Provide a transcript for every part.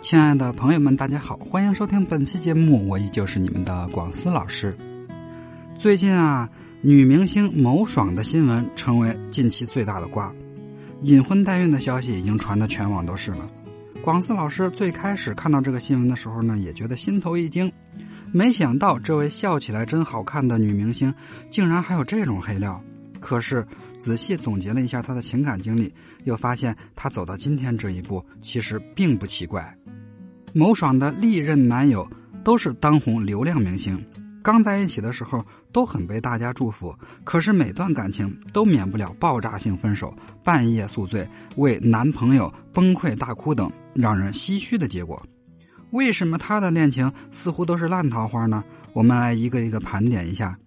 亲爱的朋友们，大家好，欢迎收听本期节目，我依旧是你们的广思老师。最近啊，女明星某爽的新闻成为近期最大的瓜，隐婚代孕的消息已经传得全网都是了。广思老师最开始看到这个新闻的时候呢，也觉得心头一惊，没想到这位笑起来真好看的女明星，竟然还有这种黑料。可是仔细总结了一下她的情感经历，又发现她走到今天这一步，其实并不奇怪。某爽的历任男友都是当红流量明星，刚在一起的时候都很被大家祝福，可是每段感情都免不了爆炸性分手、半夜宿醉、为男朋友崩溃大哭等让人唏嘘的结果。为什么他的恋情似乎都是烂桃花呢？我们来一个一个盘点一下。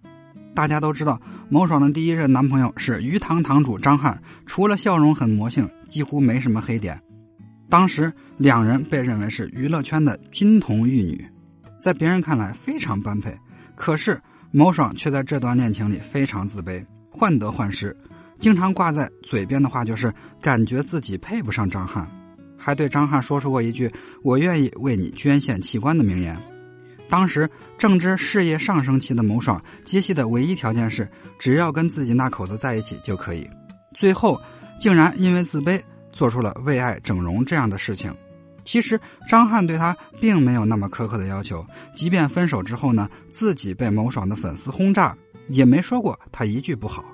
大家都知道，某爽的第一任男朋友是鱼塘堂主张翰，除了笑容很魔性，几乎没什么黑点。当时两人被认为是娱乐圈的金童玉女，在别人看来非常般配。可是某爽却在这段恋情里非常自卑，患得患失，经常挂在嘴边的话就是感觉自己配不上张翰，还对张翰说出过一句“我愿意为你捐献器官”的名言。当时正值事业上升期的某爽，接戏的唯一条件是只要跟自己那口子在一起就可以。最后竟然因为自卑做出了为爱整容这样的事情。其实张翰对他并没有那么苛刻的要求，即便分手之后呢，自己被某爽的粉丝轰炸，也没说过他一句不好。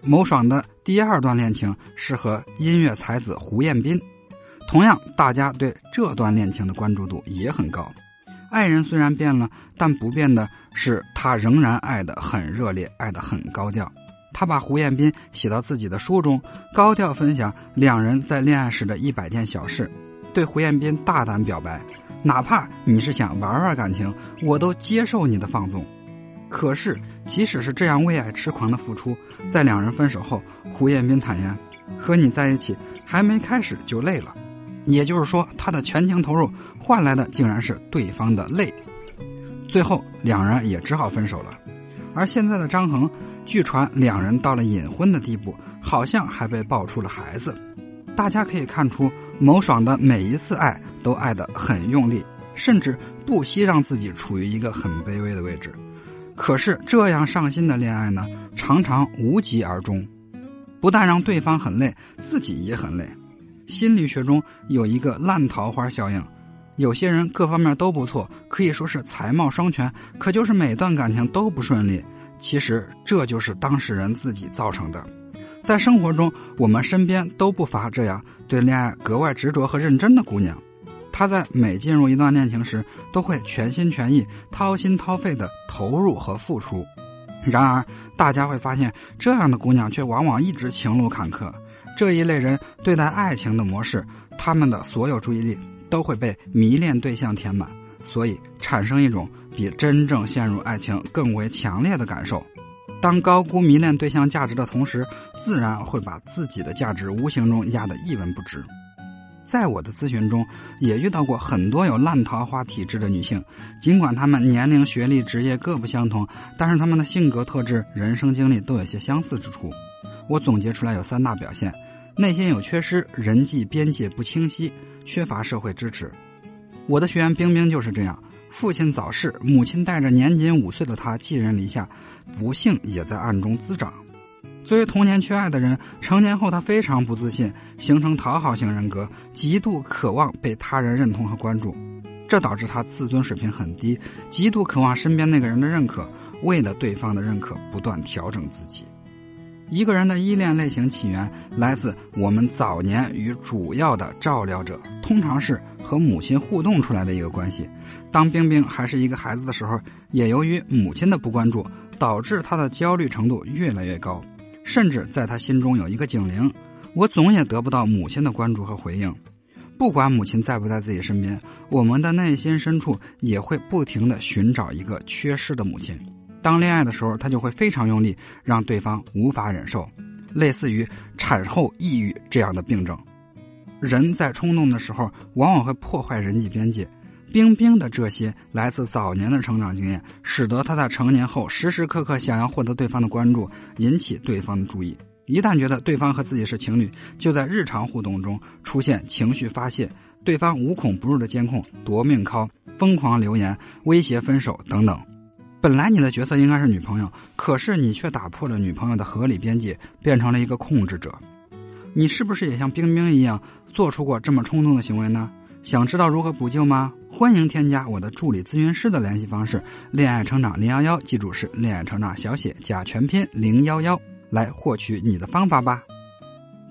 某爽的第二段恋情是和音乐才子胡彦斌，同样大家对这段恋情的关注度也很高。爱人虽然变了，但不变的是他仍然爱得很热烈，爱得很高调。他把胡彦斌写到自己的书中，高调分享两人在恋爱时的一百件小事，对胡彦斌大胆表白：哪怕你是想玩玩感情，我都接受你的放纵。可是，即使是这样为爱痴狂的付出，在两人分手后，胡彦斌坦言：和你在一起还没开始就累了。也就是说，他的全情投入换来的竟然是对方的累。最后，两人也只好分手了。而现在的张恒，据传两人到了隐婚的地步，好像还被爆出了孩子。大家可以看出，某爽的每一次爱都爱得很用力，甚至不惜让自己处于一个很卑微的位置。可是这样上心的恋爱呢，常常无疾而终，不但让对方很累，自己也很累。心理学中有一个烂桃花效应，有些人各方面都不错，可以说是才貌双全，可就是每段感情都不顺利。其实这就是当事人自己造成的。在生活中，我们身边都不乏这样对恋爱格外执着和认真的姑娘，她在每进入一段恋情时，都会全心全意、掏心掏肺的投入和付出。然而，大家会发现，这样的姑娘却往往一直情路坎坷。这一类人对待爱情的模式，他们的所有注意力都会被迷恋对象填满，所以产生一种比真正陷入爱情更为强烈的感受。当高估迷恋对象价值的同时，自然会把自己的价值无形中压得一文不值。在我的咨询中，也遇到过很多有烂桃花体质的女性，尽管她们年龄、学历、职业各不相同，但是她们的性格特质、人生经历都有些相似之处。我总结出来有三大表现。内心有缺失，人际边界不清晰，缺乏社会支持。我的学员冰冰就是这样，父亲早逝，母亲带着年仅五岁的他寄人篱下，不幸也在暗中滋长。作为童年缺爱的人，成年后他非常不自信，形成讨好型人格，极度渴望被他人认同和关注，这导致他自尊水平很低，极度渴望身边那个人的认可，为了对方的认可，不断调整自己。一个人的依恋类型起源来自我们早年与主要的照料者，通常是和母亲互动出来的一个关系。当冰冰还是一个孩子的时候，也由于母亲的不关注，导致他的焦虑程度越来越高，甚至在他心中有一个警铃：我总也得不到母亲的关注和回应。不管母亲在不在自己身边，我们的内心深处也会不停的寻找一个缺失的母亲。当恋爱的时候，他就会非常用力，让对方无法忍受，类似于产后抑郁这样的病症。人在冲动的时候，往往会破坏人际边界。冰冰的这些来自早年的成长经验，使得他在成年后时时刻刻想要获得对方的关注，引起对方的注意。一旦觉得对方和自己是情侣，就在日常互动中出现情绪发泄，对方无孔不入的监控、夺命 call、疯狂留言、威胁分手等等。本来你的角色应该是女朋友，可是你却打破了女朋友的合理边界，变成了一个控制者。你是不是也像冰冰一样做出过这么冲动的行为呢？想知道如何补救吗？欢迎添加我的助理咨询师的联系方式：恋爱成长零幺幺，记住是恋爱成长小写加全拼零幺幺，来获取你的方法吧。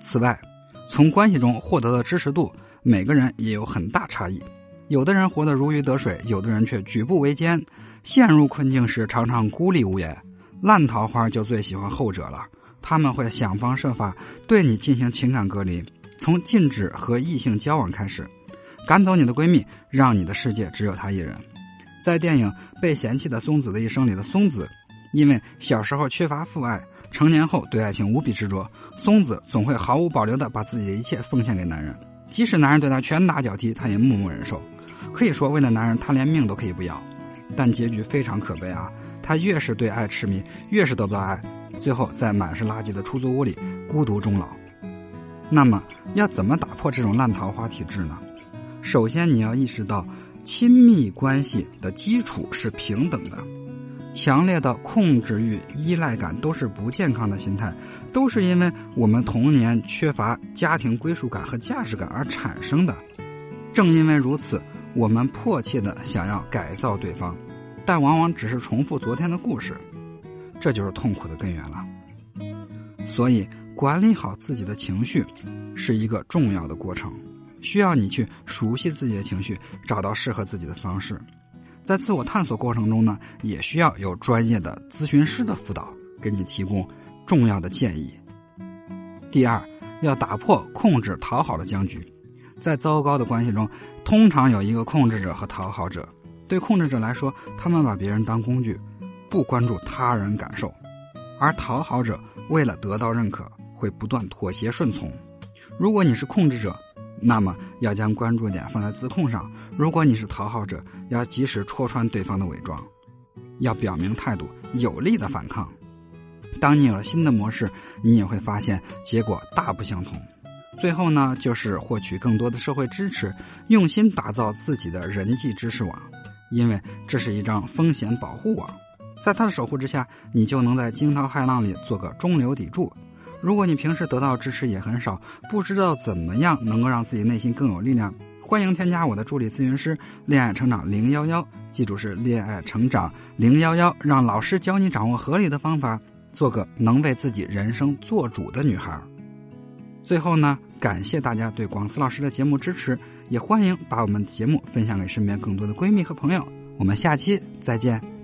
此外，从关系中获得的支持度，每个人也有很大差异。有的人活得如鱼得水，有的人却举步维艰。陷入困境时，常常孤立无援。烂桃花就最喜欢后者了，他们会想方设法对你进行情感隔离，从禁止和异性交往开始，赶走你的闺蜜，让你的世界只有她一人。在电影《被嫌弃的松子的一生》里的松子，因为小时候缺乏父爱，成年后对爱情无比执着，松子总会毫无保留地把自己的一切奉献给男人，即使男人对她拳打脚踢，她也默默忍受。可以说，为了男人，她连命都可以不要。但结局非常可悲啊！他越是对爱痴迷，越是得不到爱，最后在满是垃圾的出租屋里孤独终老。那么，要怎么打破这种烂桃花体质呢？首先，你要意识到，亲密关系的基础是平等的。强烈的控制欲、依赖感都是不健康的心态，都是因为我们童年缺乏家庭归属感和价值感而产生的。正因为如此。我们迫切的想要改造对方，但往往只是重复昨天的故事，这就是痛苦的根源了。所以，管理好自己的情绪是一个重要的过程，需要你去熟悉自己的情绪，找到适合自己的方式。在自我探索过程中呢，也需要有专业的咨询师的辅导，给你提供重要的建议。第二，要打破控制讨好的僵局。在糟糕的关系中，通常有一个控制者和讨好者。对控制者来说，他们把别人当工具，不关注他人感受；而讨好者为了得到认可，会不断妥协顺从。如果你是控制者，那么要将关注点放在自控上；如果你是讨好者，要及时戳穿对方的伪装，要表明态度，有力的反抗。当你有了新的模式，你也会发现结果大不相同。最后呢，就是获取更多的社会支持，用心打造自己的人际知识网，因为这是一张风险保护网，在他的守护之下，你就能在惊涛骇浪里做个中流砥柱。如果你平时得到支持也很少，不知道怎么样能够让自己内心更有力量，欢迎添加我的助理咨询师“恋爱成长零幺幺”，记住是“恋爱成长零幺幺”，让老师教你掌握合理的方法，做个能为自己人生做主的女孩。最后呢，感谢大家对广思老师的节目支持，也欢迎把我们的节目分享给身边更多的闺蜜和朋友。我们下期再见。